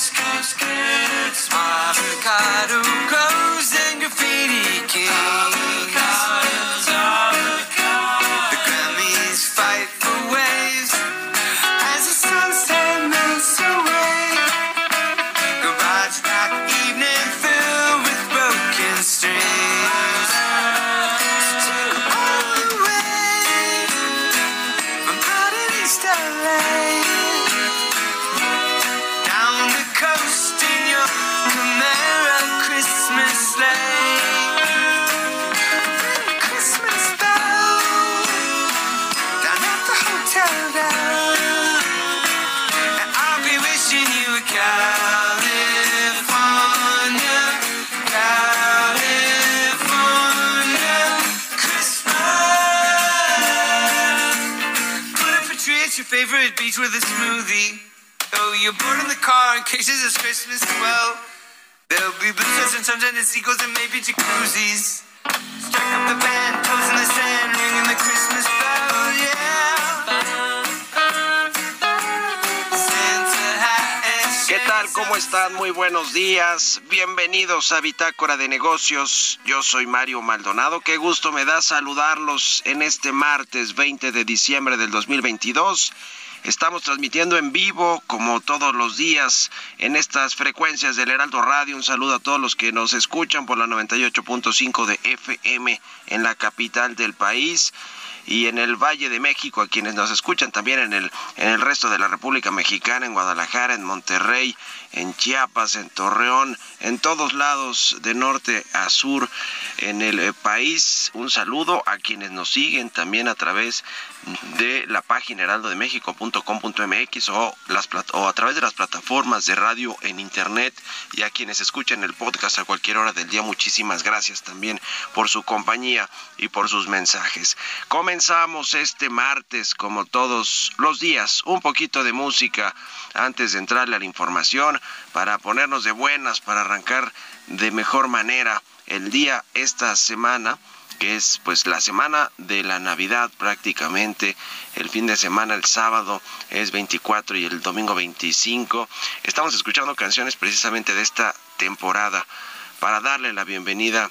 Ask, ask, it's my avocado grows and graffiti king. ¿Qué tal? ¿Cómo están? Muy buenos días. Bienvenidos a Bitácora de Negocios. Yo soy Mario Maldonado. Qué gusto me da saludarlos en este martes 20 de diciembre del 2022. Estamos transmitiendo en vivo, como todos los días, en estas frecuencias del Heraldo Radio. Un saludo a todos los que nos escuchan por la 98.5 de FM en la capital del país y en el Valle de México, a quienes nos escuchan también en el, en el resto de la República Mexicana, en Guadalajara, en Monterrey, en Chiapas, en Torreón, en todos lados de norte a sur en el eh, país. Un saludo a quienes nos siguen también a través de la página heraldodemexico.com.mx o, las, o a través de las plataformas de radio en internet y a quienes escuchan el podcast a cualquier hora del día. Muchísimas gracias también por su compañía y por sus mensajes. Comenzamos este martes, como todos los días, un poquito de música antes de entrarle a la información para ponernos de buenas, para arrancar de mejor manera el día esta semana que es pues la semana de la Navidad prácticamente, el fin de semana, el sábado es 24 y el domingo 25. Estamos escuchando canciones precisamente de esta temporada para darle la bienvenida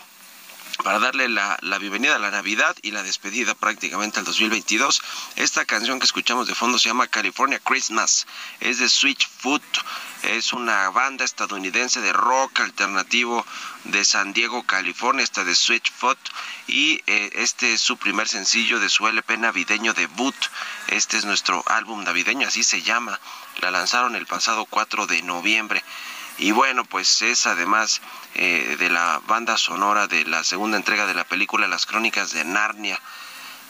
para darle la, la, bienvenida a la Navidad y la despedida prácticamente al 2022. Esta canción que escuchamos de fondo se llama California Christmas, es de Switchfoot, es una banda estadounidense de rock alternativo de San Diego, California, esta de Switchfoot, y eh, este es su primer sencillo de su LP navideño debut. Este es nuestro álbum navideño, así se llama. La lanzaron el pasado 4 de noviembre. Y bueno, pues es además eh, de la banda sonora de la segunda entrega de la película Las Crónicas de Narnia.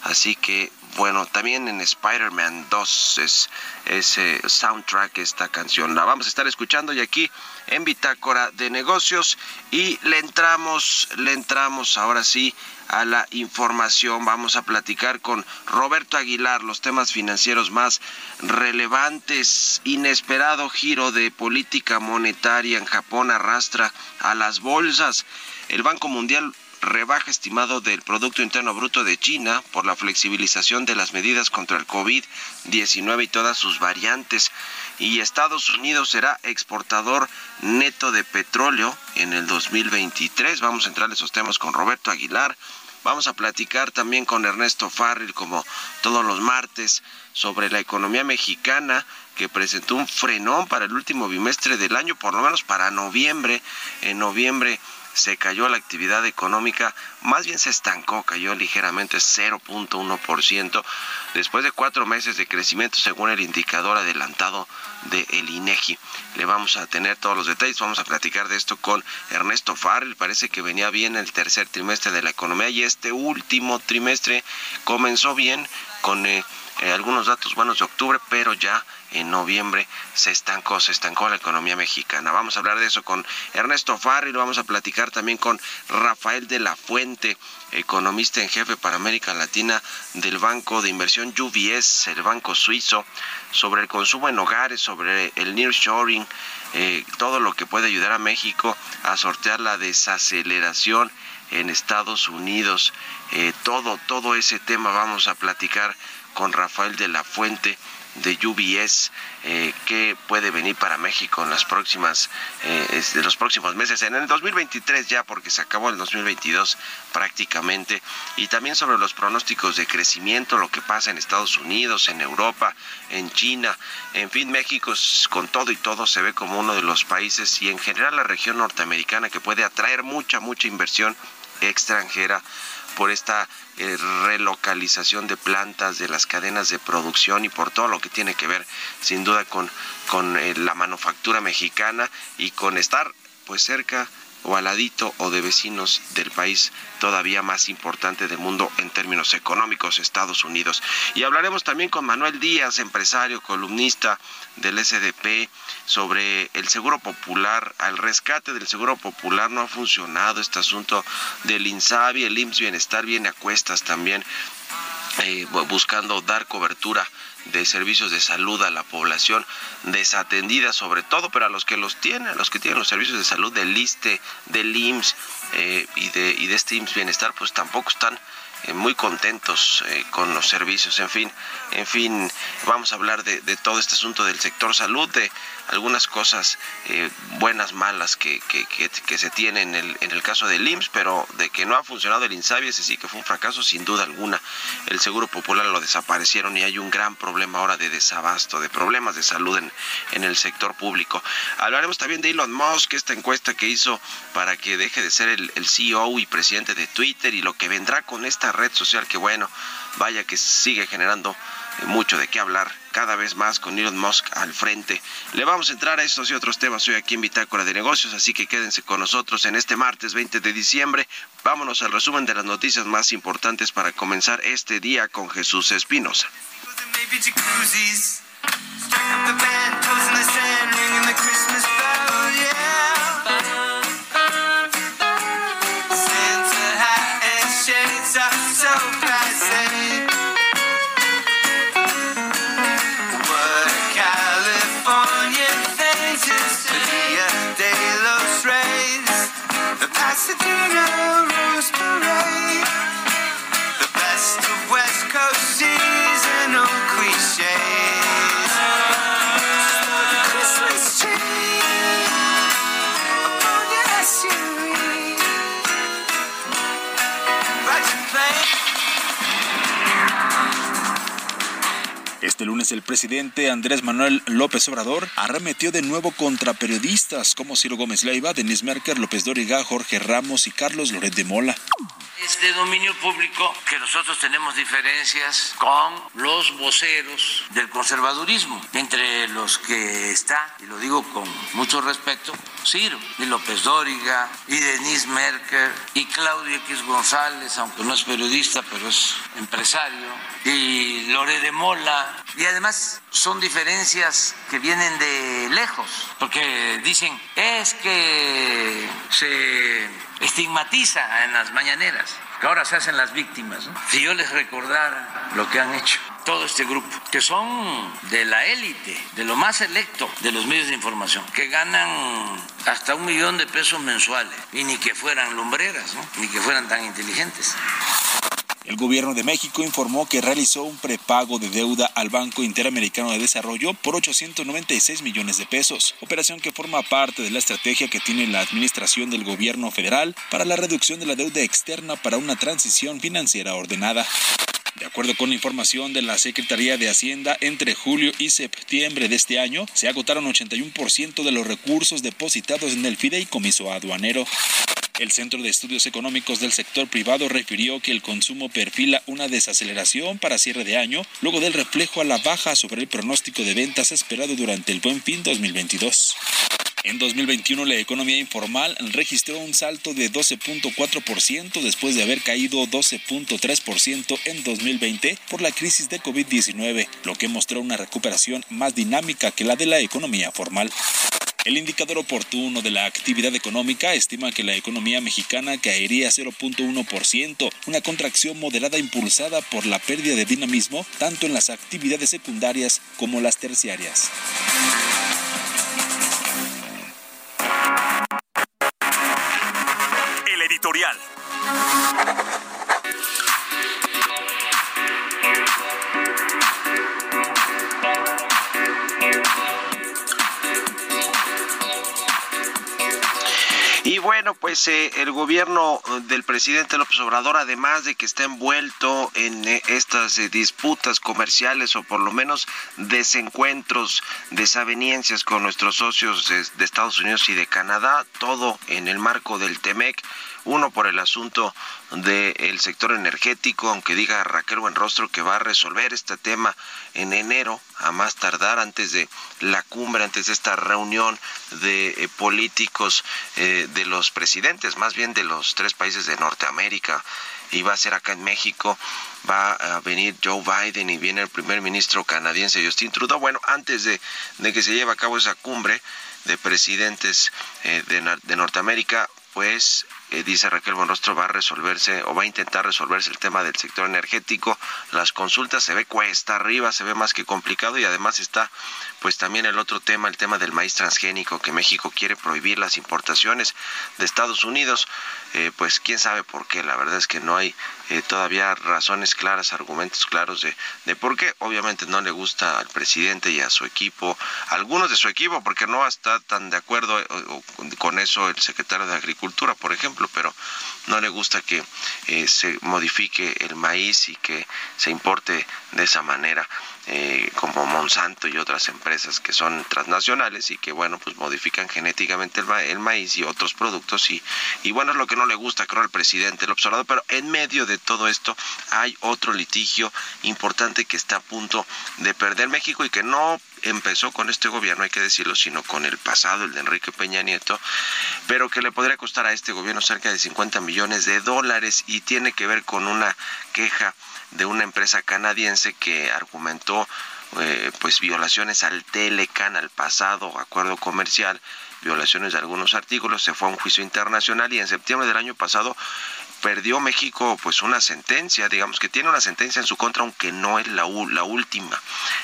Así que, bueno, también en Spider-Man 2 es ese soundtrack esta canción. La vamos a estar escuchando y aquí en Bitácora de Negocios. Y le entramos, le entramos ahora sí a la información. Vamos a platicar con Roberto Aguilar los temas financieros más relevantes. Inesperado giro de política monetaria en Japón arrastra a las bolsas. El Banco Mundial rebaja estimado del Producto Interno Bruto de China por la flexibilización de las medidas contra el COVID-19 y todas sus variantes. Y Estados Unidos será exportador neto de petróleo en el 2023. Vamos a entrar en esos temas con Roberto Aguilar. Vamos a platicar también con Ernesto Farril, como todos los martes, sobre la economía mexicana que presentó un frenón para el último bimestre del año, por lo menos para noviembre. En noviembre se cayó la actividad económica, más bien se estancó, cayó ligeramente 0.1% después de cuatro meses de crecimiento según el indicador adelantado de el INEGI. Le vamos a tener todos los detalles, vamos a platicar de esto con Ernesto Farrell, parece que venía bien el tercer trimestre de la economía y este último trimestre comenzó bien con... Eh, eh, algunos datos buenos de octubre, pero ya en noviembre se estancó, se estancó la economía mexicana. Vamos a hablar de eso con Ernesto Farri, lo vamos a platicar también con Rafael de la Fuente, economista en jefe para América Latina del Banco de Inversión UBS, el banco suizo, sobre el consumo en hogares, sobre el nearshoring, eh, todo lo que puede ayudar a México a sortear la desaceleración en Estados Unidos. Eh, todo, todo ese tema vamos a platicar con Rafael de la Fuente de UBS eh, que puede venir para México en las próximas eh, los próximos meses en el 2023 ya porque se acabó el 2022 prácticamente. Y también sobre los pronósticos de crecimiento lo que pasa en Estados Unidos en Europa en China. En fin México con todo y todo se ve como uno de los países y en general la región norteamericana que puede atraer mucha mucha inversión extranjera por esta eh, relocalización de plantas, de las cadenas de producción y por todo lo que tiene que ver sin duda con, con eh, la manufactura mexicana y con estar pues cerca o aladito o de vecinos del país todavía más importante del mundo en términos económicos, Estados Unidos. Y hablaremos también con Manuel Díaz, empresario, columnista del SDP, sobre el seguro popular. Al rescate del seguro popular no ha funcionado este asunto del INSABI, el IMSS Bienestar viene a cuestas también. Eh, buscando dar cobertura de servicios de salud a la población desatendida sobre todo, pero a los que los tienen, a los que tienen los servicios de salud del ISTE, del IMSS eh, y, de, y de este IMSS Bienestar, pues tampoco están eh, muy contentos eh, con los servicios. En fin, en fin, vamos a hablar de, todo este asunto del sector salud, de algunas cosas eh, buenas, malas que, que, se tienen en el, en el caso del IMSS, pero de que no ha funcionado el INSABI, ese sí que fue un fracaso sin duda alguna. El Seguro Popular lo desaparecieron y hay un gran problema ahora de desabasto, de problemas de salud en, en el sector público. Hablaremos también de Elon Musk, esta encuesta que hizo para que deje de ser el, CEO y presidente de Twitter y lo que vendrá con esta red social que bueno, vaya que sigue generando mucho de qué hablar cada vez más con Elon Musk al frente. Le vamos a entrar a estos y otros temas hoy aquí en Bitácora de Negocios, así que quédense con nosotros en este martes 20 de diciembre. Vámonos al resumen de las noticias más importantes para comenzar este día con Jesús Espinosa. Lunes el presidente Andrés Manuel López Obrador arremetió de nuevo contra periodistas como Ciro Gómez Leiva, Denis Merker, López Dóriga, Jorge Ramos y Carlos Loret de Mola. Es de dominio público que nosotros tenemos diferencias con los voceros del conservadurismo, entre los que está, y lo digo con mucho respeto, Ciro y López Dóriga y Denise Merker y Claudio X González, aunque no es periodista, pero es empresario, y Lore de Mola. Y además son diferencias que vienen de lejos, porque dicen, es que se estigmatiza en las mañaneras que ahora se hacen las víctimas. Si yo les recordara lo que han hecho todo este grupo, que son de la élite, de lo más selecto de los medios de información, que ganan hasta un millón de pesos mensuales, y ni que fueran lumbreras, ni que fueran tan inteligentes. El gobierno de México informó que realizó un prepago de deuda al Banco Interamericano de Desarrollo por 896 millones de pesos, operación que forma parte de la estrategia que tiene la administración del gobierno federal para la reducción de la deuda externa para una transición financiera ordenada. De acuerdo con información de la Secretaría de Hacienda, entre julio y septiembre de este año se agotaron 81% de los recursos depositados en el fideicomiso aduanero. El Centro de Estudios Económicos del Sector Privado refirió que el consumo perfila una desaceleración para cierre de año, luego del reflejo a la baja sobre el pronóstico de ventas esperado durante el Buen Fin 2022. En 2021 la economía informal registró un salto de 12.4% después de haber caído 12.3% en 2020 por la crisis de COVID-19, lo que mostró una recuperación más dinámica que la de la economía formal. El indicador oportuno de la actividad económica estima que la economía mexicana caería 0.1%, una contracción moderada impulsada por la pérdida de dinamismo tanto en las actividades secundarias como las terciarias. Y bueno, pues eh, el gobierno del presidente López Obrador, además de que está envuelto en eh, estas eh, disputas comerciales o por lo menos desencuentros, desavenencias con nuestros socios de, Estados Unidos y de Canadá, todo en el marco del TEMEC, uno por el asunto del sector energético, aunque diga Raquel Buenrostro que va a resolver este tema en enero, a más tardar antes de la cumbre, antes de esta reunión de eh, políticos eh, de los presidentes, más bien de los tres países de Norteamérica, y va a ser acá en México, va a venir Joe Biden y viene el primer ministro canadiense Justin Trudeau. Bueno, antes de, que se lleve a cabo esa cumbre de presidentes eh, de Norteamérica, pues eh, dice Raquel Buenrostro, va a resolverse o va a intentar resolverse el tema del sector energético. Las consultas se ve cuesta arriba, se ve más que complicado y además está pues también el otro tema, el tema del maíz transgénico, que México quiere prohibir las importaciones de Estados Unidos. Eh, pues quién sabe por qué, la verdad es que no hay eh, todavía razones claras, argumentos claros de, de por qué. Obviamente no le gusta al presidente y a su equipo, algunos de su equipo, porque no está tan de acuerdo con eso el secretario de Agricultura, por ejemplo, pero no le gusta que eh, se modifique el maíz y que se importe de esa manera. Eh, como Monsanto y otras empresas que son transnacionales y que bueno pues modifican genéticamente el, ma el maíz y otros productos y, y, bueno es lo que no le gusta creo al presidente el observador pero en medio de todo esto hay otro litigio importante que está a punto de perder México y que no empezó con este gobierno, hay que decirlo, sino con el pasado, el de Enrique Peña Nieto, pero que le podría costar a este gobierno cerca de 50 millones de dólares y tiene que ver con una queja de una empresa canadiense que argumentó eh, pues violaciones al Telecan, al pasado acuerdo comercial, violaciones de algunos artículos, se fue a un juicio internacional y en septiembre del año pasado perdió México pues una sentencia, digamos que tiene una sentencia en su contra, aunque no es la, la última,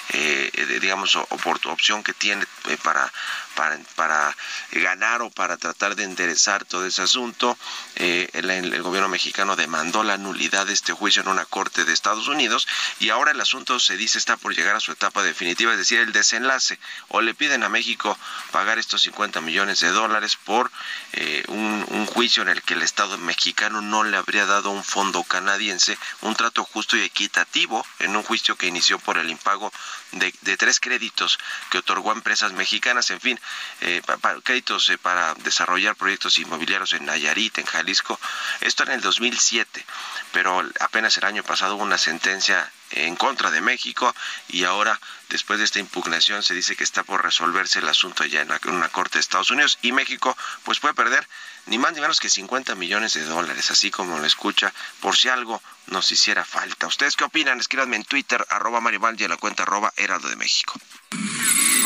eh, digamos, opción que tiene eh, para, para, ganar o para tratar de enderezar todo ese asunto. Eh, el, gobierno mexicano demandó la nulidad de este juicio en una corte de Estados Unidos y ahora el asunto se dice está por llegar a su etapa definitiva, es decir, el desenlace. O le piden a México pagar estos 50 millones de dólares por eh, un, un juicio en el que el Estado mexicano no le habría dado un fondo canadiense un trato justo y equitativo en un juicio que inició por el impago de, de tres créditos que otorgó a empresas mexicanas, en fin, eh, para, créditos eh, para desarrollar proyectos inmobiliarios en Nayarit, en Jalisco. Esto en el 2007, pero apenas el año pasado hubo una sentencia en contra de México y ahora después de esta impugnación se dice que está por resolverse el asunto ya en una corte de Estados Unidos y México pues puede perder ni más ni menos que 50 millones de dólares, así como lo escucha, por si algo nos hiciera falta. ¿Ustedes qué opinan? Escríbanme en Twitter, arroba Marival y en la cuenta arroba Heraldo de México.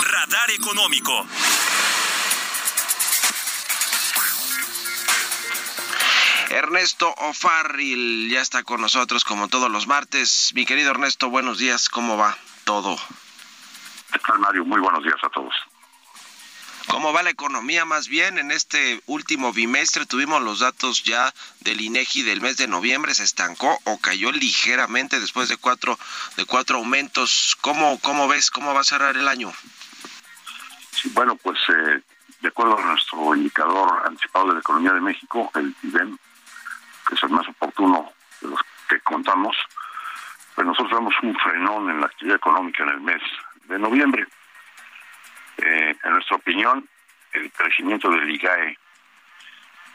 Radar Económico. Ernesto O'Farrill ya está con nosotros como todos los martes. Mi querido Ernesto, buenos días, ¿cómo va todo? ¿Qué tal, Mario? Muy buenos días a todos. ¿Cómo va la economía más bien? En este último bimestre tuvimos los datos ya del INEGI del mes de noviembre, se estancó o cayó ligeramente después de cuatro, de cuatro aumentos. ¿Cómo, cómo ves? ¿Cómo va a cerrar el año? Sí, bueno, pues eh, de acuerdo a nuestro indicador anticipado de la economía de México, el IBEM, que es el más oportuno de los que contamos, pues nosotros vemos un frenón en la actividad económica en el mes de noviembre. Eh, en nuestra opinión, el crecimiento del IGAE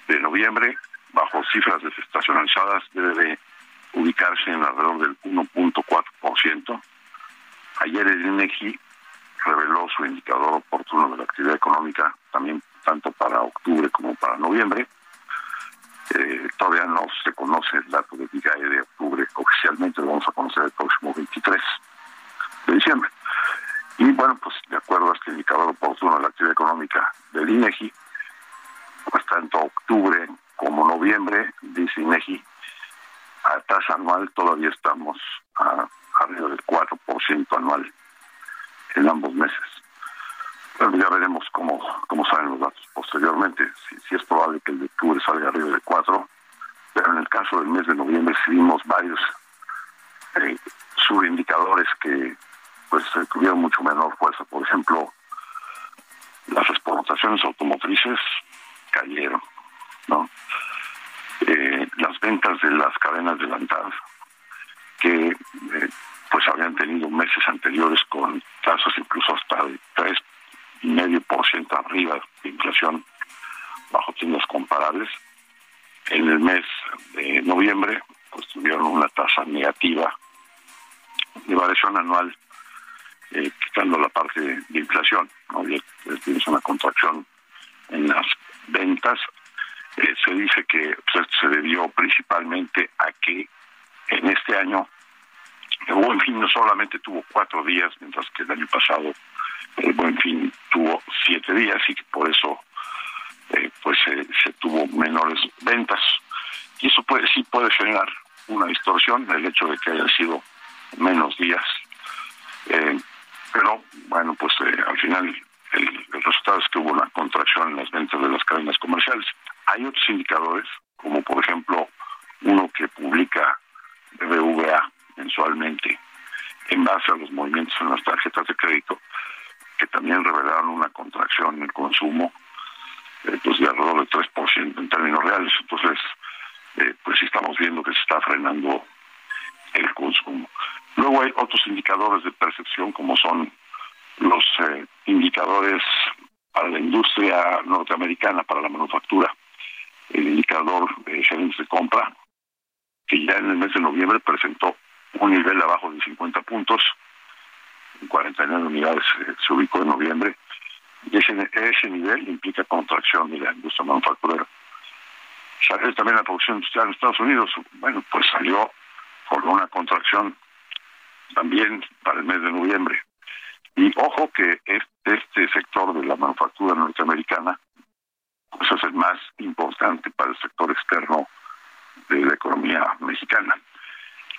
de noviembre, bajo cifras desestacionalizadas, debe de ubicarse en alrededor del 1.4%. Ayer el INEGI reveló su indicador oportuno de la actividad económica, también tanto para octubre como para noviembre. Tuvo cuatro días, mientras que el año pasado el buen fin tuvo siete días y que por eso eh, pues se tuvo menores ventas. Y eso puede sí puede generar una distorsión, el hecho de que haya sido menos días. Eh, pero bueno, pues eh, al final el, resultado es que hubo una contracción en las ventas de las cadenas comerciales. Hay otros indicadores, como por ejemplo uno que publica BBVA mensualmente en base a los movimientos en las tarjetas de crédito, que también revelaron una contracción en el consumo eh, pues de alrededor del 3% en términos reales. Entonces, eh, pues sí estamos viendo que se está frenando el consumo. Luego hay otros indicadores de percepción como son los eh, indicadores para la industria norteamericana, para la manufactura, el indicador de gerentes de compra, que ya en el mes de noviembre presentó un nivel abajo de 50 puntos, en 49 unidades eh, se ubicó en noviembre, y ese, nivel implica contracción de la industria manufacturera. Salió también la producción industrial en Estados Unidos, bueno, pues salió por una contracción también para el mes de noviembre. Y ojo que este sector de la manufactura norteamericana pues es el más importante para el sector externo de la economía mexicana.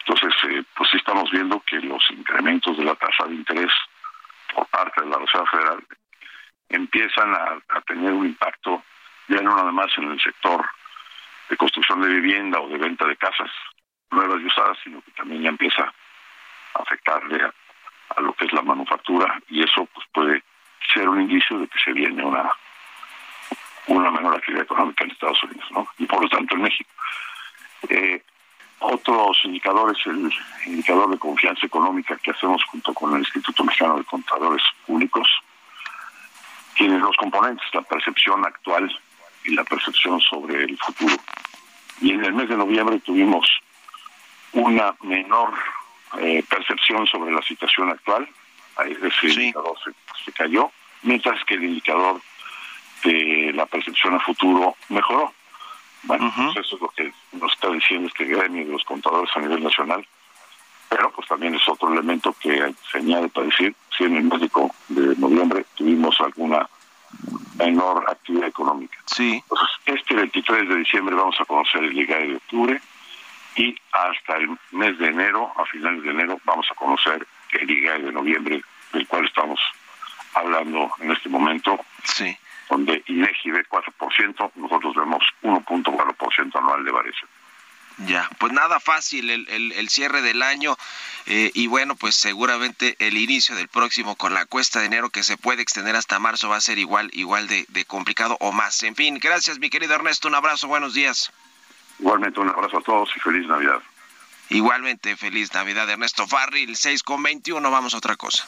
Entonces, eh, pues sí estamos viendo que los incrementos de la tasa de interés por parte de la Reserva Federal empiezan a, a tener un impacto ya no nada más en el sector de construcción de vivienda o de venta de casas nuevas y usadas, sino que también ya empieza afectarle a, lo que es la manufactura y eso pues puede ser un indicio de que se viene una una menor actividad económica en Estados Unidos, ¿no? Y por lo tanto en México. Eh, otros indicadores, el indicador de confianza económica que hacemos junto con el Instituto Mexicano de Contadores Públicos, tiene dos componentes, la percepción actual y la percepción sobre el futuro. Y en el mes de noviembre tuvimos una menor eh, percepción sobre la situación actual, ese indicador se, cayó, mientras que el indicador de la percepción a futuro mejoró. Bueno, pues eso es lo que nos está diciendo este gremio de los contadores a nivel nacional, pero pues también es otro elemento que se añade para decir, si en el médico de noviembre tuvimos alguna menor actividad económica. Sí. Entonces, este 23 de diciembre vamos a conocer el IGAE de octubre y hasta el mes de enero, a finales de enero, vamos a conocer el IGAE de noviembre, del cual estamos hablando en este momento. Sí. Donde INEGI ve 4%, nosotros vemos 1.4% anual de variación. Ya, pues nada fácil el, el, el cierre del año eh, y bueno, pues seguramente el inicio del próximo con la cuesta de enero que se puede extender hasta marzo va a ser igual, igual de, de complicado o más. En fin, gracias mi querido Ernesto, un abrazo, buenos días. Igualmente un abrazo a todos y feliz Navidad. Igualmente, feliz Navidad, Ernesto Farril, 6 con 21, vamos a otra cosa.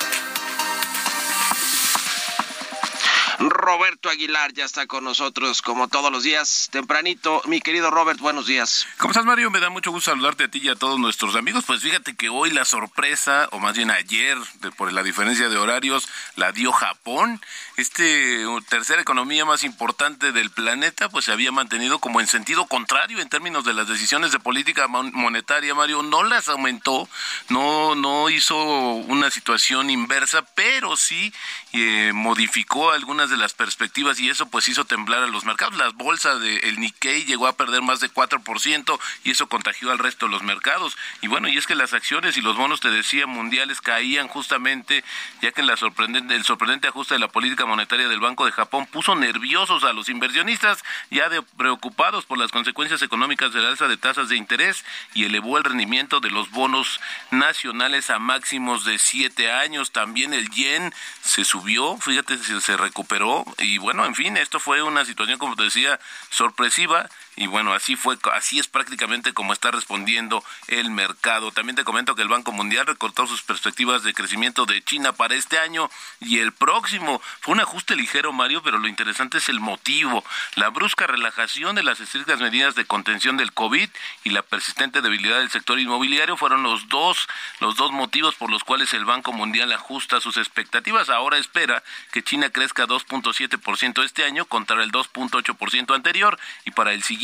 Roberto Aguilar ya está con nosotros como todos los días, tempranito. Mi querido Robert, buenos días. ¿Cómo estás, Mario? Me da mucho gusto saludarte a ti y a todos nuestros amigos. Pues fíjate que hoy la sorpresa, o más bien ayer, por la diferencia de horarios, la dio Japón. Este tercera economía más importante del planeta, pues se había mantenido como en sentido contrario en términos de las decisiones de política monetaria, Mario. No las aumentó, no, no hizo una situación inversa, pero sí eh, modificó algunas de las perspectivas y eso pues hizo temblar a los mercados. La bolsa del Nikkei llegó a perder más de 4% y eso contagió al resto de los mercados. Y bueno, y es que las acciones y los bonos, te decía, mundiales caían justamente ya que la sorprendente, el sorprendente ajuste de la política monetaria del Banco de Japón puso nerviosos a los inversionistas ya de preocupados por las consecuencias económicas de la alza de tasas de interés y elevó el rendimiento de los bonos nacionales a máximos de siete años. También el yen se subió, fíjate, se, se recuperó y bueno, en fin, esto fue una situación, como te decía, sorpresiva y bueno, así fue, así es prácticamente como está respondiendo el mercado. También te comento que el Banco Mundial recortó sus perspectivas de crecimiento de China para este año y el próximo. Fue un ajuste ligero, Mario, pero lo interesante es el motivo. La brusca relajación de las estrictas medidas de contención del COVID y la persistente debilidad del sector inmobiliario fueron los dos, los dos motivos por los cuales el Banco Mundial ajusta sus expectativas. Ahora espera que China crezca 2.7% este año contra el 2.8% anterior y para el siguiente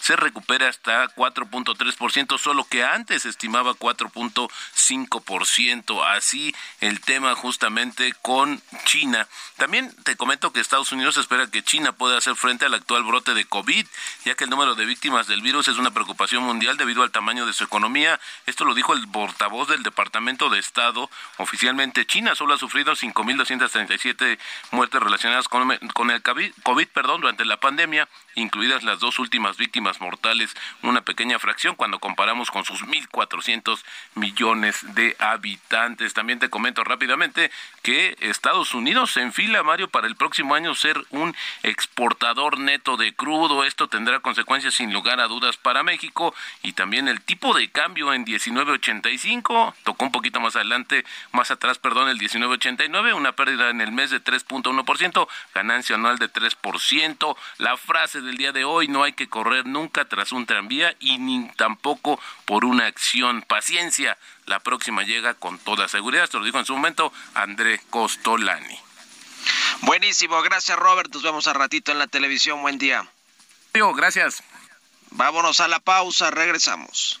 se recupera hasta 4.3%, solo que antes estimaba 4.5%. Así el tema justamente con China. También te comento que Estados Unidos espera que China pueda hacer frente al actual brote de COVID, ya que el número de víctimas del virus es una preocupación mundial debido al tamaño de su economía. Esto lo dijo el portavoz del Departamento de Estado. Oficialmente, China solo ha sufrido 5.237 muertes relacionadas con, con el COVID perdón, durante la pandemia, incluidas las dos últimas víctimas mortales, una pequeña fracción cuando comparamos con sus 1.400 millones de habitantes. También te comento rápidamente que Estados Unidos se enfila, Mario, para el próximo año ser un exportador neto de crudo. Esto tendrá consecuencias sin lugar a dudas para México y también el tipo de cambio en 19.85 tocó un poquito más adelante, más atrás, perdón, el 19.89, una pérdida en el mes de 3.1%, ganancia anual de 3%. La frase del día de hoy, no hay que correr nunca tras un tranvía y ni tampoco por una acción. Paciencia, la próxima llega con toda seguridad. Esto lo dijo en su momento André Costolani. Buenísimo, gracias Robert. Nos vemos a ratito en la televisión. Buen día. Gracias. Vámonos a la pausa, regresamos.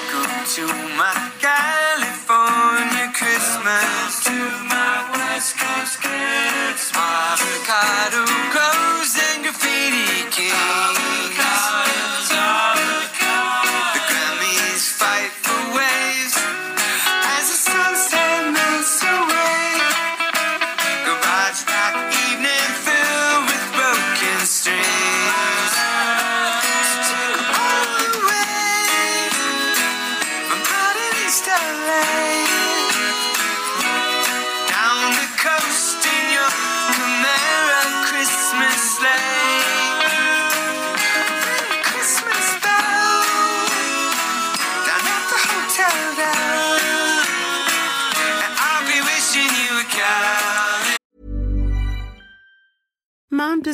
To my California Christmas. To my West Coast Christmas. Avocado grows and graffiti kings. The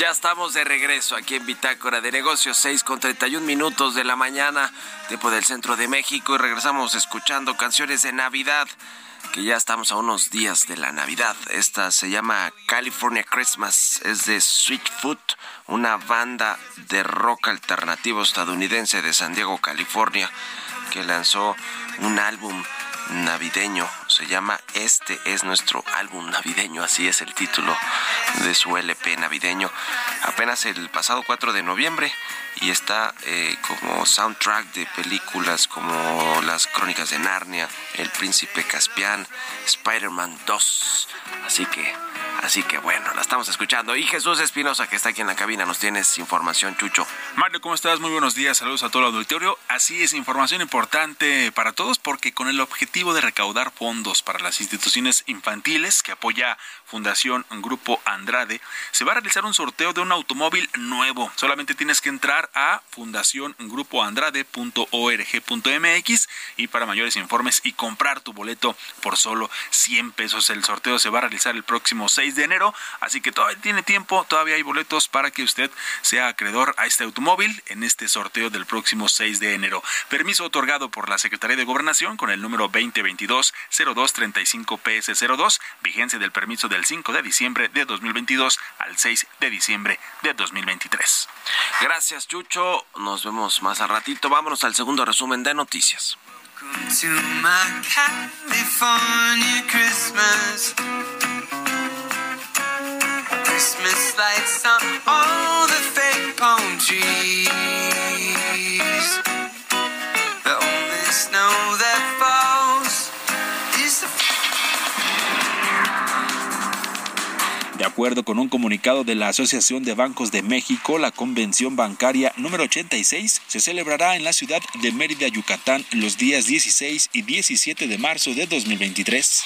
Ya estamos de regreso aquí en Bitácora de Negocios, 6 con 31 minutos de la mañana, tiempo del centro de México, y regresamos escuchando canciones de Navidad, que ya estamos a unos días de la Navidad. Esta se llama California Christmas, es de Sweetfoot, una banda de rock alternativo estadounidense de San Diego, California, que lanzó un álbum navideño. Se llama Este es nuestro álbum navideño, así es el título de su LP navideño. Apenas el pasado 4 de noviembre y está eh, como soundtrack de películas como Las Crónicas de Narnia, El Príncipe Caspian, Spider-Man 2. Así que Así que bueno, la estamos escuchando. Y Jesús Espinosa, que está aquí en la cabina, nos tienes información, Chucho. Mario, ¿cómo estás? Muy buenos días. Saludos a todo el auditorio. Así es, información importante para todos porque con el objetivo de recaudar fondos para las instituciones infantiles que apoya Fundación Grupo Andrade, se va a realizar un sorteo de un automóvil nuevo. Solamente tienes que entrar a fundaciongrupoandrade.org.mx y para mayores informes y comprar tu boleto por solo 100 pesos. El sorteo se va a realizar el próximo 6 de enero, así que todavía tiene tiempo, todavía hay boletos para que usted sea acreedor a este automóvil en este sorteo del próximo 6 de enero. Permiso otorgado por la Secretaría de Gobernación con el número 2022-0235-PS02, vigencia del permiso del 5 de diciembre de 2022 al 6 de diciembre de 2023. Gracias, Chucho. Nos vemos más al ratito. Vámonos al segundo resumen de noticias. Christmas lights on all the fake palm trees. Acuerdo con un comunicado de la Asociación de Bancos de México, la convención bancaria número 86 se celebrará en la ciudad de Mérida, Yucatán, los días 16 y 17 de marzo de 2023.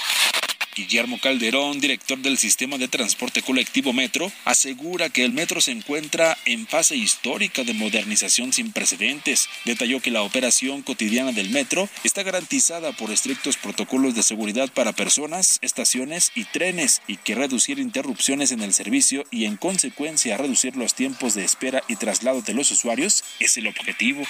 Guillermo Calderón, director del sistema de transporte colectivo Metro, asegura que el metro se encuentra en fase histórica de modernización sin precedentes. Detalló que la operación cotidiana del metro está garantizada por estrictos protocolos de seguridad para personas, estaciones y trenes y que reducir interrupciones en el servicio y en consecuencia reducir los tiempos de espera y traslado de los usuarios es el objetivo.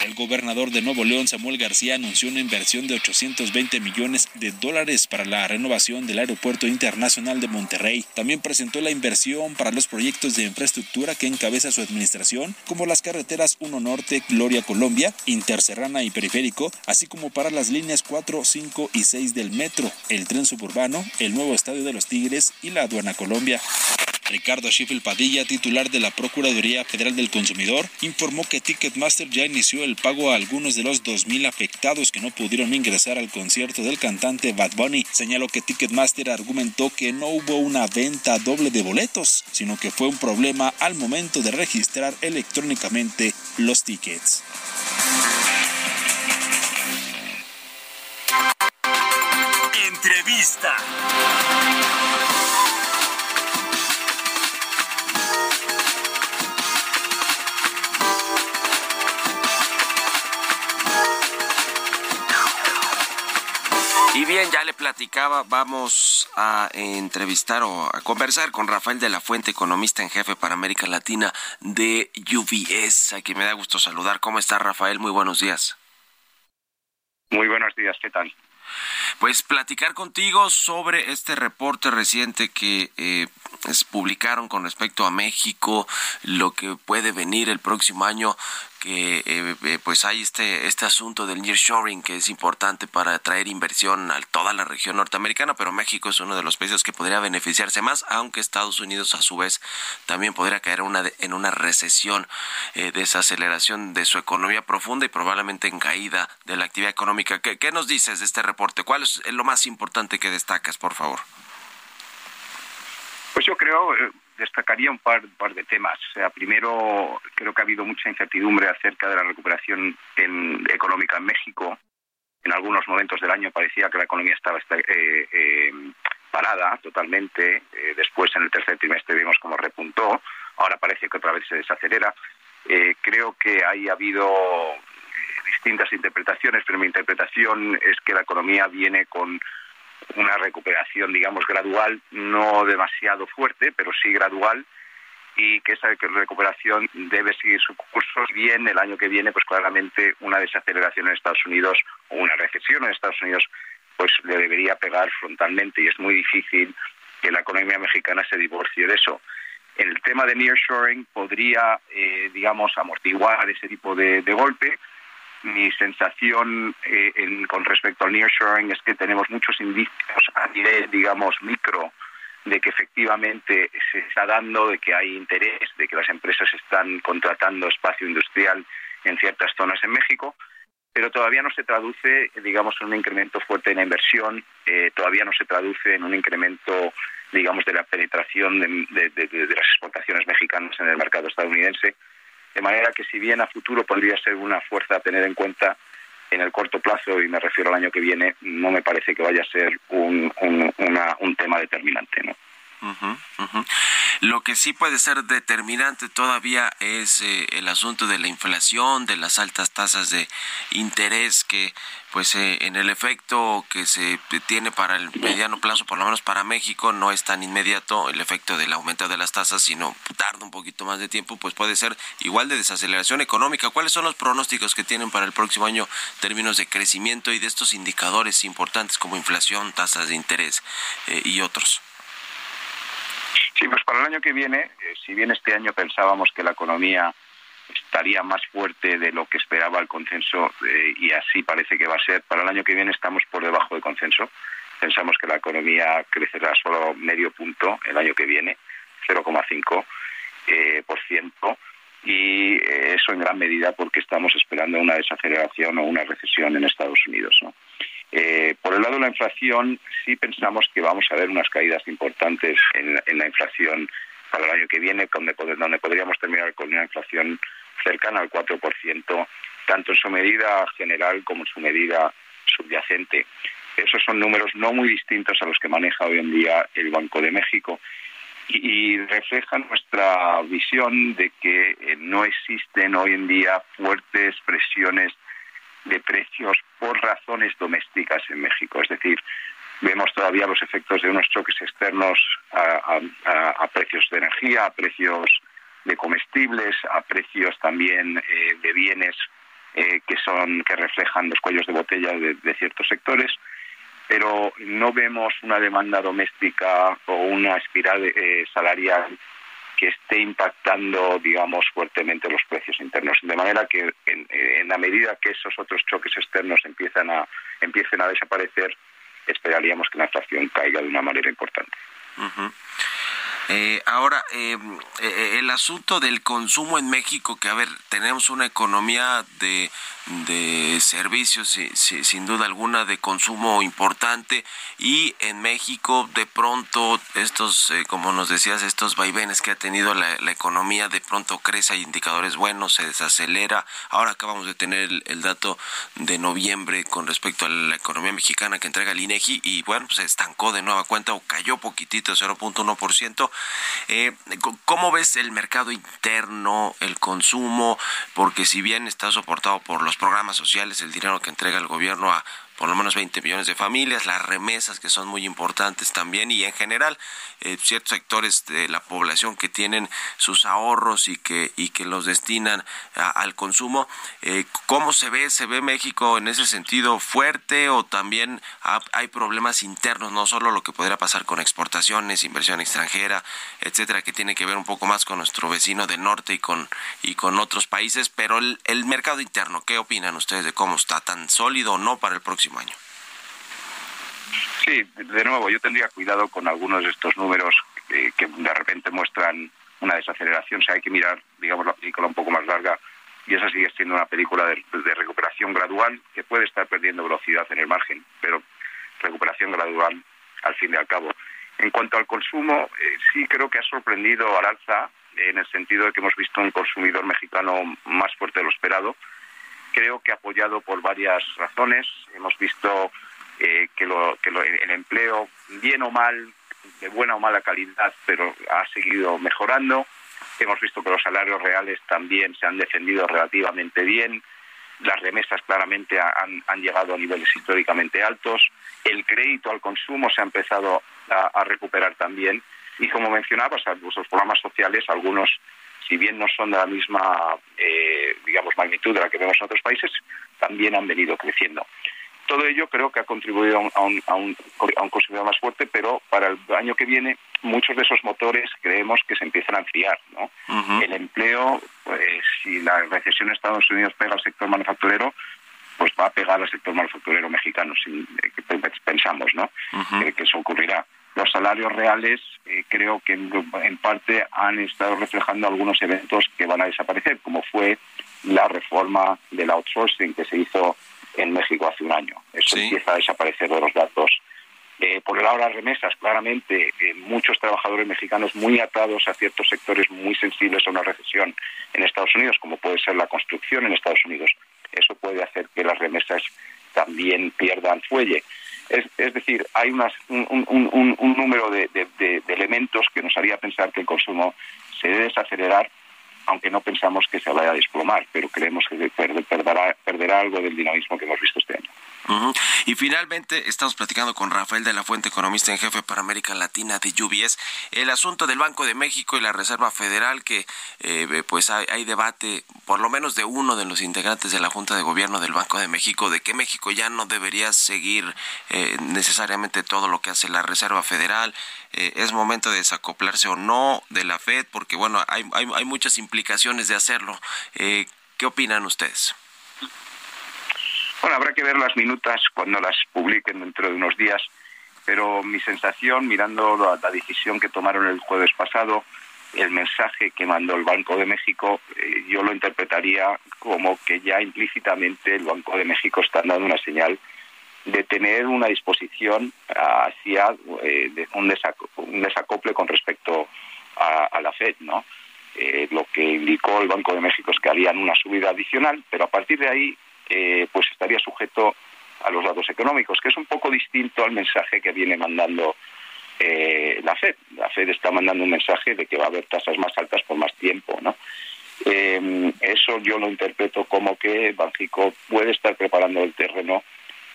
El gobernador de Nuevo León, Samuel García, anunció una inversión de 820 millones de dólares para la renovación del Aeropuerto Internacional de Monterrey. También presentó la inversión para los proyectos de infraestructura que encabeza su administración, como las carreteras 1 Norte, Gloria Colombia, Interserrana y Periférico, así como para las líneas 4, 5 y 6 del metro, el tren suburbano, el nuevo Estadio de los Tigres y la Aduana Colombia. Ricardo Schiffel Padilla, titular de la Procuraduría Federal del Consumidor, informó que Ticketmaster ya inició el pago a algunos de los 2.000 afectados que no pudieron ingresar al concierto del cantante Bad Bunny. Señaló que Ticketmaster argumentó que no hubo una venta doble de boletos, sino que fue un problema al momento de registrar electrónicamente los tickets. Entrevista. Bien, ya le platicaba, vamos a entrevistar o a conversar con Rafael de la Fuente, economista en jefe para América Latina de UBS, a quien me da gusto saludar. ¿Cómo está Rafael? Muy buenos días. Muy buenos días, ¿qué tal? Pues platicar contigo sobre este reporte reciente que eh, publicaron con respecto a México, lo que puede venir el próximo año que eh, eh, pues hay este este asunto del nearshoring que es importante para atraer inversión a toda la región norteamericana, pero México es uno de los países que podría beneficiarse más, aunque Estados Unidos a su vez también podría caer una, en una recesión, eh, desaceleración de su economía profunda y probablemente en caída de la actividad económica. ¿Qué, qué nos dices de este reporte? ¿Cuál es lo más importante que destacas, por favor? Pues yo creo, eh, destacaría un par, par de temas. Primero, creo que ha habido mucha incertidumbre acerca de la recuperación económica en México. En algunos momentos del año parecía que la economía estaba eh, eh, parada totalmente. después, en el tercer trimestre, vimos cómo repuntó. Ahora parece que otra vez se desacelera. creo que hay habido distintas interpretaciones, pero mi interpretación es que la economía viene con una recuperación, digamos, gradual, no demasiado fuerte, pero sí gradual, y que esa recuperación debe seguir su curso. Bien, el año que viene, pues claramente una desaceleración en Estados Unidos o una recesión en Estados Unidos, pues le debería pegar frontalmente y es muy difícil que la economía mexicana se divorcie de eso. El tema de nearshoring podría, eh, digamos, amortiguar ese tipo de golpe, mi sensación eh, con respecto al nearshoring es que tenemos muchos indicios a nivel, digamos, micro de que efectivamente se está dando, de que hay interés, de que las empresas están contratando espacio industrial en ciertas zonas en México, pero todavía no se traduce, digamos, en un incremento fuerte en la inversión, eh, todavía no se traduce en un incremento, digamos, de la penetración de las exportaciones mexicanas en el mercado estadounidense de manera que si bien a futuro podría ser una fuerza a tener en cuenta en el corto plazo, y me refiero al año que viene, no me parece que vaya a ser un, un tema determinante. ¿no? Lo que sí puede ser determinante todavía es eh, el asunto de la inflación, de las altas tasas de interés que pues eh, en el efecto que se tiene para el mediano plazo, por lo menos para México, no es tan inmediato el efecto del aumento de las tasas, sino tarda un poquito más de tiempo, pues puede ser igual de desaceleración económica. ¿Cuáles son los pronósticos que tienen para el próximo año en términos de crecimiento y de estos indicadores importantes como inflación, tasas de interés eh, y otros? Sí, pues para el año que viene, eh, si bien este año pensábamos que la economía estaría más fuerte de lo que esperaba el consenso eh, y así parece que va a ser, para el año que viene estamos por debajo del consenso. Pensamos que la economía crecerá solo medio punto el año que viene, 0,5 eh, por ciento y eso en gran medida porque estamos esperando una desaceleración o una recesión en Estados Unidos. ¿no? Eh, por el lado de la inflación, sí pensamos que vamos a ver unas caídas importantes en, la inflación para el año que viene, donde, donde podríamos terminar con una inflación cercana al 4%, tanto en su medida general como en su medida subyacente. Esos son números no muy distintos a los que maneja hoy en día el Banco de México y, reflejan nuestra visión de que eh, no existen hoy en día fuertes presiones de precios por razones domésticas en México. Es decir, vemos todavía los efectos de unos choques externos a, precios de energía, a precios de comestibles, a precios también eh, de bienes eh, que son que reflejan los cuellos de botella de, ciertos sectores, pero no vemos una demanda doméstica o una espiral eh, salarial que esté impactando, digamos, fuertemente los precios internos. De manera que en, la medida que esos otros choques externos empiezan a, empiecen a desaparecer, esperaríamos que la inflación caiga de una manera importante. Eh, ahora, eh, eh, el asunto del consumo en México, que a ver, tenemos una economía de de servicios, sin duda alguna, de consumo importante. Y en México, de pronto, estos, eh, como nos decías, estos vaivenes que ha tenido la, economía, de pronto crece, hay indicadores buenos, se desacelera. Ahora acabamos de tener el, dato de noviembre con respecto a la economía mexicana que entrega el INEGI y bueno, se estancó de nueva cuenta o cayó poquitito, 0.1%. Eh, ¿Cómo ves el mercado interno, el consumo? Porque si bien está soportado por los programas sociales, el dinero que entrega el gobierno a por lo menos 20 millones de familias, las remesas que son muy importantes también y en general eh, ciertos sectores de la población que tienen sus ahorros y que y que los destinan al consumo. Eh, ¿Cómo se ve? ¿Se ve México en ese sentido fuerte o también hay problemas internos, no solo lo que podría pasar con exportaciones, inversión extranjera, etcétera, que tiene que ver un poco más con nuestro vecino del norte y con y con otros países, pero el, el mercado interno, ¿qué opinan ustedes de cómo está tan sólido o no para el próximo año? Sí, de nuevo, yo tendría cuidado con algunos de estos números eh, que de repente muestran una desaceleración. O sea, hay que mirar, digamos, la película un poco más larga y esa sigue siendo una película de, recuperación gradual que puede estar perdiendo velocidad en el margen, pero recuperación gradual al fin y al cabo. En cuanto al consumo, eh, sí creo que ha sorprendido al alza en el sentido de que hemos visto un consumidor mexicano más fuerte de lo esperado. Creo que apoyado por varias razones. Hemos visto eh, que, el empleo, bien o mal, de buena o mala calidad, pero ha seguido mejorando. Hemos visto que los salarios reales también se han defendido relativamente bien. Las remesas claramente han, llegado a niveles históricamente altos. El crédito al consumo se ha empezado a, recuperar también. Y como mencionabas, los programas sociales, algunos, si bien no son de la misma, eh, digamos, magnitud de la que vemos en otros países, también han venido creciendo. Todo ello creo que ha contribuido a un, a un, consumidor más fuerte, pero para el año que viene muchos de esos motores creemos que se empiezan a enfriar. ¿no? El empleo, pues si la recesión en Estados Unidos pega al sector manufacturero, pues va a pegar al sector manufacturero mexicano, sin, eh, pensamos ¿no? Eh, que eso ocurrirá. Los salarios reales eh, creo que en, parte han estado reflejando algunos eventos que van a desaparecer, como fue la reforma del outsourcing que se hizo en México hace un año. Eso empieza a desaparecer de los datos. Eh, por el lado de las remesas, claramente, eh, muchos trabajadores mexicanos muy atados a ciertos sectores muy sensibles a una recesión en Estados Unidos, como puede ser la construcción en Estados Unidos. Eso puede hacer que las remesas también pierdan fuelle. Es, decir, hay un, número de, de, elementos que nos haría pensar que el consumo se debe desacelerar aunque no pensamos que se vaya a desplomar, pero creemos que perderá, perderá algo del dinamismo que hemos visto este año. Y finalmente estamos platicando con Rafael de la Fuente, economista en jefe para América Latina de UBS, el asunto del Banco de México y la Reserva Federal, que eh, pues hay, debate, por lo menos de uno de los integrantes de la Junta de Gobierno del Banco de México, de que México ya no debería seguir eh, necesariamente todo lo que hace la Reserva Federal. Eh, es momento de desacoplarse o no de la Fed, porque bueno, hay, hay, hay muchas implicaciones de hacerlo. ¿Qué opinan ustedes? Bueno, habrá que ver las minutas cuando las publiquen dentro de unos días, pero mi sensación, mirando la, decisión que tomaron el jueves pasado, el mensaje que mandó el Banco de México, eh, yo lo interpretaría como que ya implícitamente el Banco de México está dando una señal de tener una disposición hacia eh, un, desacople con respecto a, la Fed, ¿no? Eh, lo que indicó el Banco de México es que harían una subida adicional, pero a partir de ahí eh, pues estaría sujeto a los datos económicos, que es un poco distinto al mensaje que viene mandando eh, la Fed. La Fed está mandando un mensaje de que va a haber tasas más altas por más tiempo, ¿no? Eh, eso yo lo interpreto como que Banjico puede estar preparando el terreno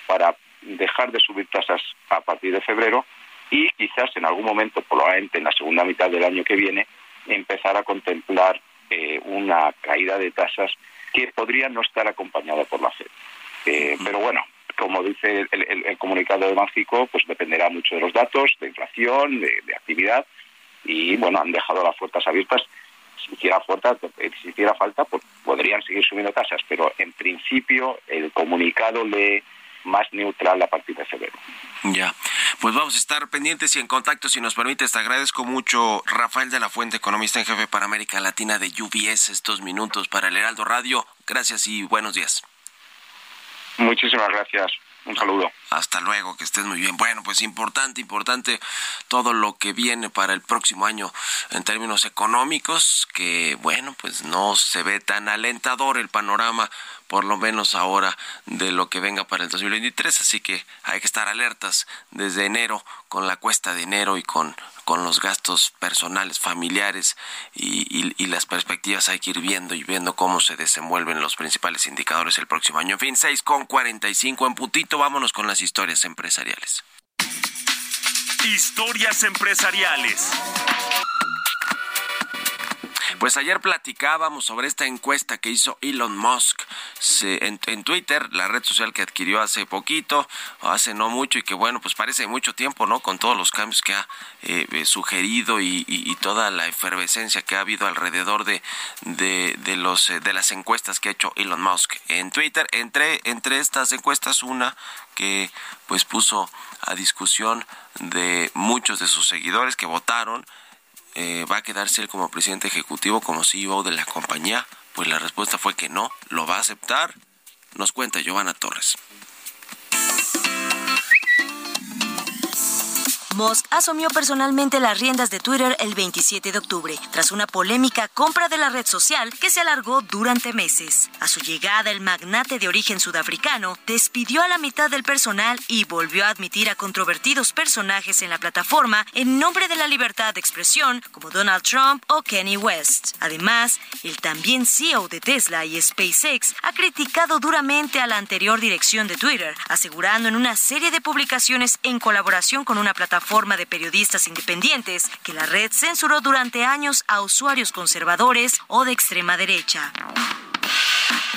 para dejar de subir tasas a partir de febrero y quizás en algún momento, probablemente en la segunda mitad del año que viene, empezar a contemplar una caída de tasas que podría no estar acompañado por la FED. Eh, pero bueno, como dice el, comunicado de Banxico, pues dependerá mucho de los datos, de inflación, de, actividad, y bueno, han dejado las puertas abiertas. Si hiciera falta, si hiciera falta pues podrían seguir subiendo tasas, pero en principio el comunicado le más neutral a partir de febrero. Ya, pues vamos a estar pendientes y en contacto, si nos permites. Te agradezco mucho, Rafael de la Fuente, economista en jefe para América Latina de UBS, estos minutos para el Heraldo Radio. Gracias y buenos días. Muchísimas gracias. Un saludo. Hasta luego, que estés muy bien. Bueno, pues importante, importante todo lo que viene para el próximo año en términos económicos, que bueno, pues no se ve tan alentador el panorama por lo menos ahora de lo que venga para el 2023, así que hay que estar alertas desde enero con la cuesta de enero y con, con los gastos personales, familiares y, y, las perspectivas hay que ir viendo y viendo cómo se desenvuelven los principales indicadores el próximo año. En fin, 6 con 45 en putito, vámonos con las historias empresariales. Historias empresariales. Pues ayer platicábamos sobre esta encuesta que hizo Elon Musk en, Twitter, la red social que adquirió hace poquito, hace no mucho y que bueno, pues parece mucho tiempo, ¿no? Con todos los cambios que ha eh, eh, sugerido y, toda la efervescencia que ha habido alrededor de, de, los, eh, de las encuestas que ha hecho Elon Musk en Twitter. Entre, entre estas encuestas, una que pues puso a discusión de muchos de sus seguidores que votaron eh, va a quedarse él como presidente ejecutivo, como CEO de la compañía? Pues la respuesta fue que no, lo va a aceptar. Nos cuenta Giovanna Torres. Musk asumió personalmente las riendas de Twitter el 27 de octubre, tras una polémica compra de la red social que se alargó durante meses. A su llegada, el magnate de origen sudafricano despidió a la mitad del personal y volvió a admitir a controvertidos personajes en la plataforma en nombre de la libertad de expresión, como Donald Trump o Kenny West. Además, el también CEO de Tesla y SpaceX ha criticado duramente a la anterior dirección de Twitter, asegurando en una serie de publicaciones en colaboración con una plataforma de periodistas independientes que la red censuró durante años a usuarios conservadores o de extrema derecha.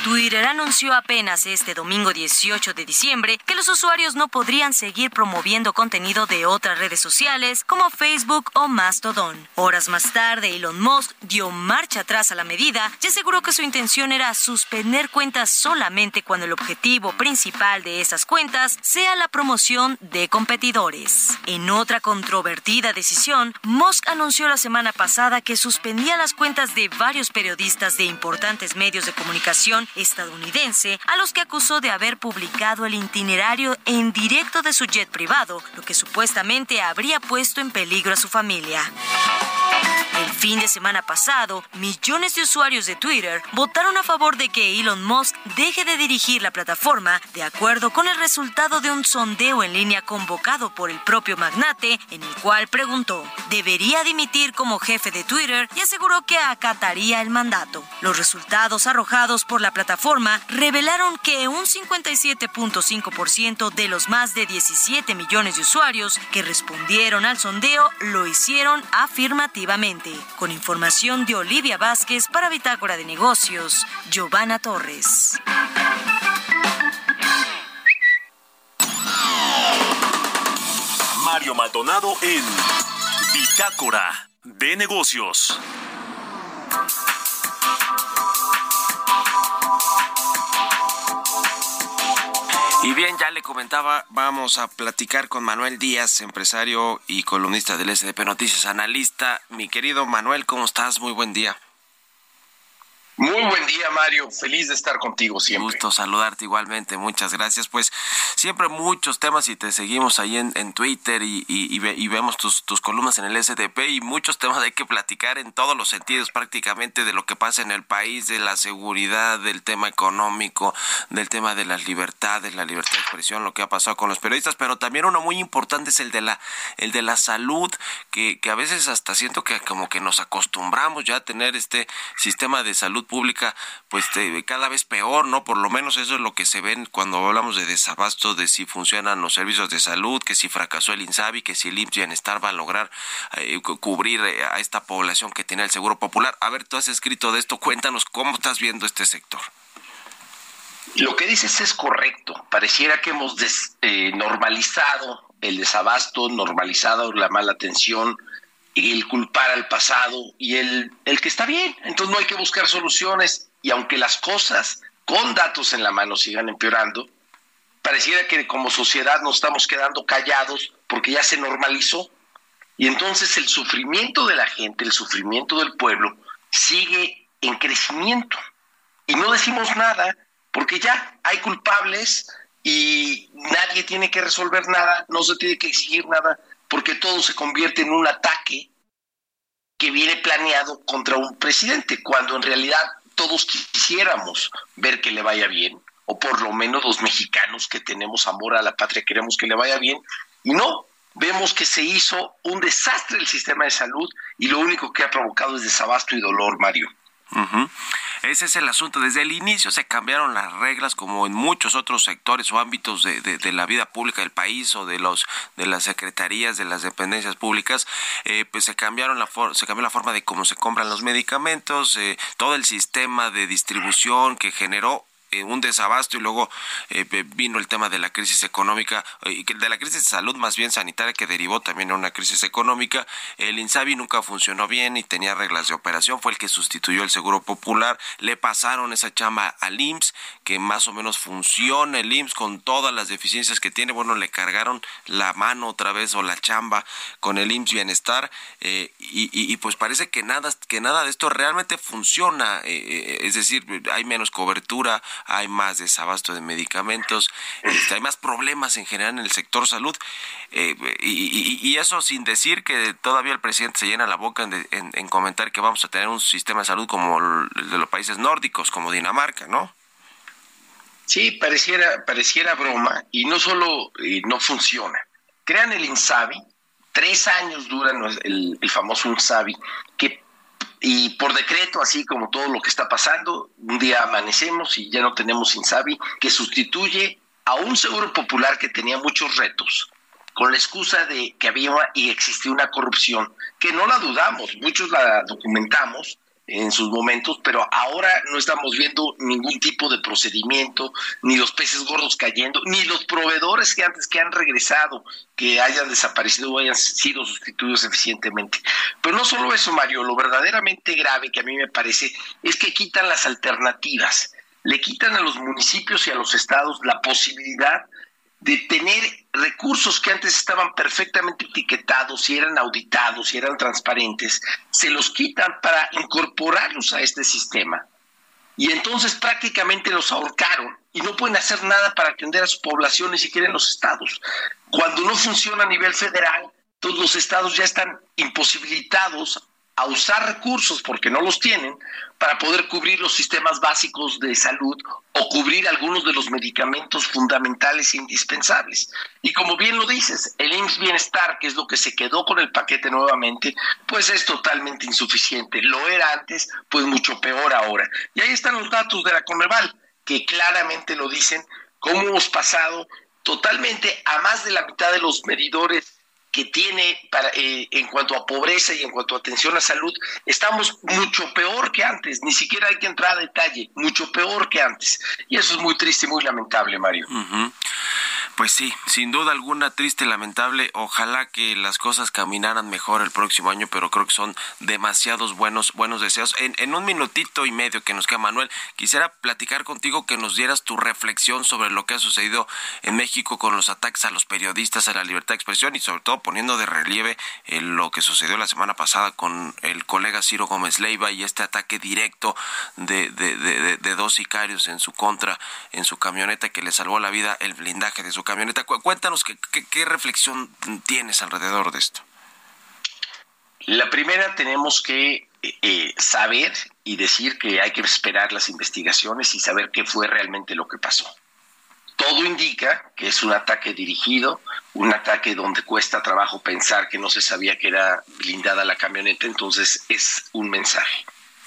Twitter anunció apenas este domingo 18 de diciembre que los usuarios no podrían seguir promoviendo contenido de otras redes sociales como Facebook o Mastodon. Horas más tarde, Elon Musk dio marcha atrás a la medida y aseguró que su intención era suspender cuentas solamente cuando el objetivo principal de esas cuentas sea la promoción de competidores. En otra controvertida decisión, Musk anunció la semana pasada que suspendía las cuentas de varios periodistas de importantes medios de comunicación estadounidense a los que acusó de haber publicado el itinerario en directo de su jet privado, lo que supuestamente habría puesto en peligro a su familia. El fin de semana pasado, millones de usuarios de Twitter votaron a favor de que Elon Musk deje de dirigir la plataforma de acuerdo con el resultado de un sondeo en línea convocado por el propio magnate, en el cual preguntó, ¿debería dimitir como jefe de Twitter? y aseguró que acataría el mandato. Los resultados arrojados por la plataforma revelaron que un 57.5% de los más de 17 millones de usuarios que respondieron al sondeo lo hicieron afirmativamente. Con información de Olivia Vázquez para Bitácora de Negocios, Giovanna Torres. Mario Maldonado en Bitácora de Negocios. Y bien, ya le comentaba, vamos a platicar con Manuel Díaz, empresario y columnista del SDP Noticias, analista. Mi querido Manuel, ¿cómo estás? Muy buen día. Muy buen día, Mario. Feliz de estar contigo siempre. Gusto saludarte igualmente. Muchas gracias. Pues siempre muchos temas y te seguimos ahí en, en Twitter y, y, y, vemos tus, tus columnas en el SDP y muchos temas hay que platicar en todos los sentidos prácticamente de lo que pasa en el país, de la seguridad, del tema económico, del tema de las libertades, la libertad de expresión, lo que ha pasado con los periodistas, pero también uno muy importante es el de la, el de la salud, que, que a veces hasta siento que como que nos acostumbramos ya a tener este sistema de salud pública pues cada vez peor, ¿no? Por lo menos eso es lo que se ven cuando hablamos de desabasto, de si funcionan los servicios de salud, que si fracasó el INSABI, que si el IMSS Bienestar va a lograr eh, cubrir eh, a esta población que tiene el Seguro Popular. A ver, tú has escrito de esto, cuéntanos cómo estás viendo este sector. Lo que dices es correcto. Pareciera que hemos eh, normalizado el desabasto, normalizado la mala atención, el culpar al pasado y el, el que está bien. Entonces no hay que buscar soluciones y aunque las cosas con datos en la mano sigan empeorando, pareciera que como sociedad nos estamos quedando callados porque ya se normalizó. Y entonces el sufrimiento de la gente, el sufrimiento del pueblo sigue en crecimiento. Y no decimos nada porque ya hay culpables y nadie tiene que resolver nada, no se tiene que exigir nada porque todo se convierte en un ataque que viene planeado contra un presidente, cuando en realidad todos quisiéramos ver que le vaya bien, o por lo menos los mexicanos que tenemos amor a la patria queremos que le vaya bien, y no, vemos que se hizo un desastre el sistema de salud y lo único que ha provocado es desabasto y dolor, Mario. Ese es el asunto. Desde el inicio se cambiaron las reglas, como en muchos otros sectores o ámbitos de, de, la vida pública del país o de los de las secretarías, de las dependencias públicas. Eh, pues se cambiaron la se cambió la forma de cómo se compran los medicamentos, eh, todo el sistema de distribución que generó eh, un desabasto y luego eh, vino el tema de la crisis económica y de la crisis de salud más bien sanitaria que derivó también a una crisis económica. El INSABI nunca funcionó bien y tenía reglas de operación, fue el que sustituyó el Seguro Popular. Le pasaron esa chama al IMSS, que más o menos funciona el IMSS con todas las deficiencias que tiene. Bueno, le cargaron la mano otra vez o la chamba con el IMSS Bienestar eh, y, y, pues parece que nada, que nada de esto realmente funciona. es decir, hay menos cobertura, hay más desabasto de medicamentos, este, hay más problemas en general en el sector salud. Eh, y, eso sin decir que todavía el presidente se llena la boca en, comentar que vamos a tener un sistema de salud como el de los países nórdicos, como Dinamarca, ¿no? Sí, pareciera, pareciera broma y no solo no funciona. Crean el INSABI, tres años dura el, el famoso INSABI, que y por decreto, así como todo lo que está pasando, un día amanecemos y ya no tenemos INSABI, que sustituye a un seguro popular que tenía muchos retos, con la excusa de que había y existía una corrupción, que no la dudamos, muchos la documentamos, en sus momentos, pero ahora no estamos viendo ningún tipo de procedimiento, ni los peces gordos cayendo, ni los proveedores que antes que han regresado, que hayan desaparecido o hayan sido sustituidos eficientemente. Pero no solo eso, Mario, lo verdaderamente grave que a mí me parece es que quitan las alternativas, le quitan a los municipios y a los estados la posibilidad de tener recursos que antes estaban perfectamente etiquetados y eran auditados y eran transparentes, se los quitan para incorporarlos a este sistema. Y entonces prácticamente los ahorcaron y no pueden hacer nada para atender a su población ni siquiera en los estados. Cuando no funciona a nivel federal, todos los estados ya están imposibilitados a usar recursos porque no los tienen para poder cubrir los sistemas básicos de salud o cubrir algunos de los medicamentos fundamentales e indispensables. Y como bien lo dices, el IMSS Bienestar, que es lo que se quedó con el paquete nuevamente, pues es totalmente insuficiente. Lo era antes, pues mucho peor ahora. Y ahí están los datos de la Coneval, que claramente lo dicen, cómo hemos pasado totalmente a más de la mitad de los medidores que tiene para, eh, en cuanto a pobreza y en cuanto a atención a salud, estamos mucho peor que antes, ni siquiera hay que entrar a detalle, mucho peor que antes. Y eso es muy triste y muy lamentable, Mario. Pues sí, sin duda alguna triste, lamentable. Ojalá que las cosas caminaran mejor el próximo año, pero creo que son demasiados buenos, buenos deseos. En, en un minutito y medio que nos queda, Manuel, quisiera platicar contigo que nos dieras tu reflexión sobre lo que ha sucedido en México con los ataques a los periodistas, a la libertad de expresión y sobre todo poniendo de relieve eh, lo que sucedió la semana pasada con el colega Ciro Gómez Leiva y este ataque directo de, de, de dos sicarios en su contra, en su camioneta que le salvó la vida el blindaje de su camioneta. Cuéntanos qué, reflexión tienes alrededor de esto. La primera tenemos que eh, eh, saber y decir que hay que esperar las investigaciones y saber qué fue realmente lo que pasó. Todo indica que es un ataque dirigido, un ataque donde cuesta trabajo pensar que no se sabía que era blindada la camioneta, entonces es un mensaje.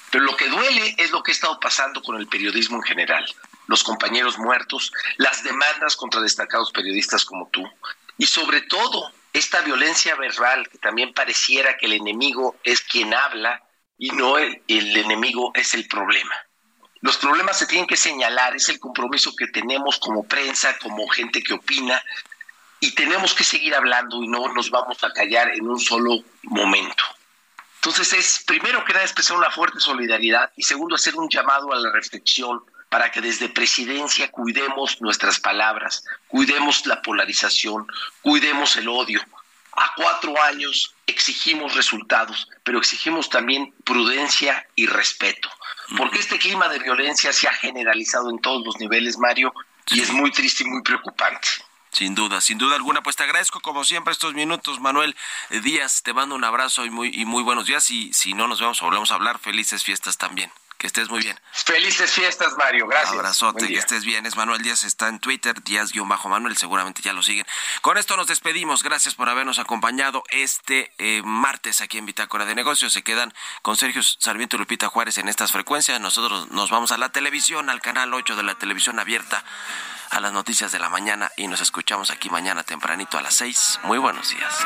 Pero lo que duele es lo que ha estado pasando con el periodismo en general los compañeros muertos, las demandas contra destacados periodistas como tú y sobre todo esta violencia verbal que también pareciera que el enemigo es quien habla y no el, el enemigo es el problema. Los problemas se tienen que señalar, es el compromiso que tenemos como prensa, como gente que opina, y tenemos que seguir hablando y no nos vamos a callar en un solo momento. Entonces es, primero que nada, expresar una fuerte solidaridad y segundo, hacer un llamado a la reflexión para que desde presidencia cuidemos nuestras palabras, cuidemos la polarización, cuidemos el odio. A cuatro años exigimos resultados, pero exigimos también prudencia y respeto, porque este clima de violencia se ha generalizado en todos los niveles, Mario, y es muy triste y muy preocupante. Sin duda, sin duda alguna. Pues te agradezco como siempre estos minutos, Manuel Díaz. Te mando un abrazo y muy, y muy buenos días. Y si no nos vemos volvemos a hablar, felices fiestas también. Que estés muy bien. Felices fiestas, Mario. Gracias. Abrazote, que estés bien. Es Manuel Díaz, está en Twitter, Díaz-Manuel, seguramente ya lo siguen. Con esto nos despedimos. Gracias por habernos acompañado este eh, martes aquí en Bitácora de Negocios. Se quedan con Sergio Sarmiento y Lupita Juárez en estas frecuencias. Nosotros nos vamos a la televisión, al canal 8 de la televisión abierta, a las noticias de la mañana y nos escuchamos aquí mañana tempranito a las 6. Muy buenos días.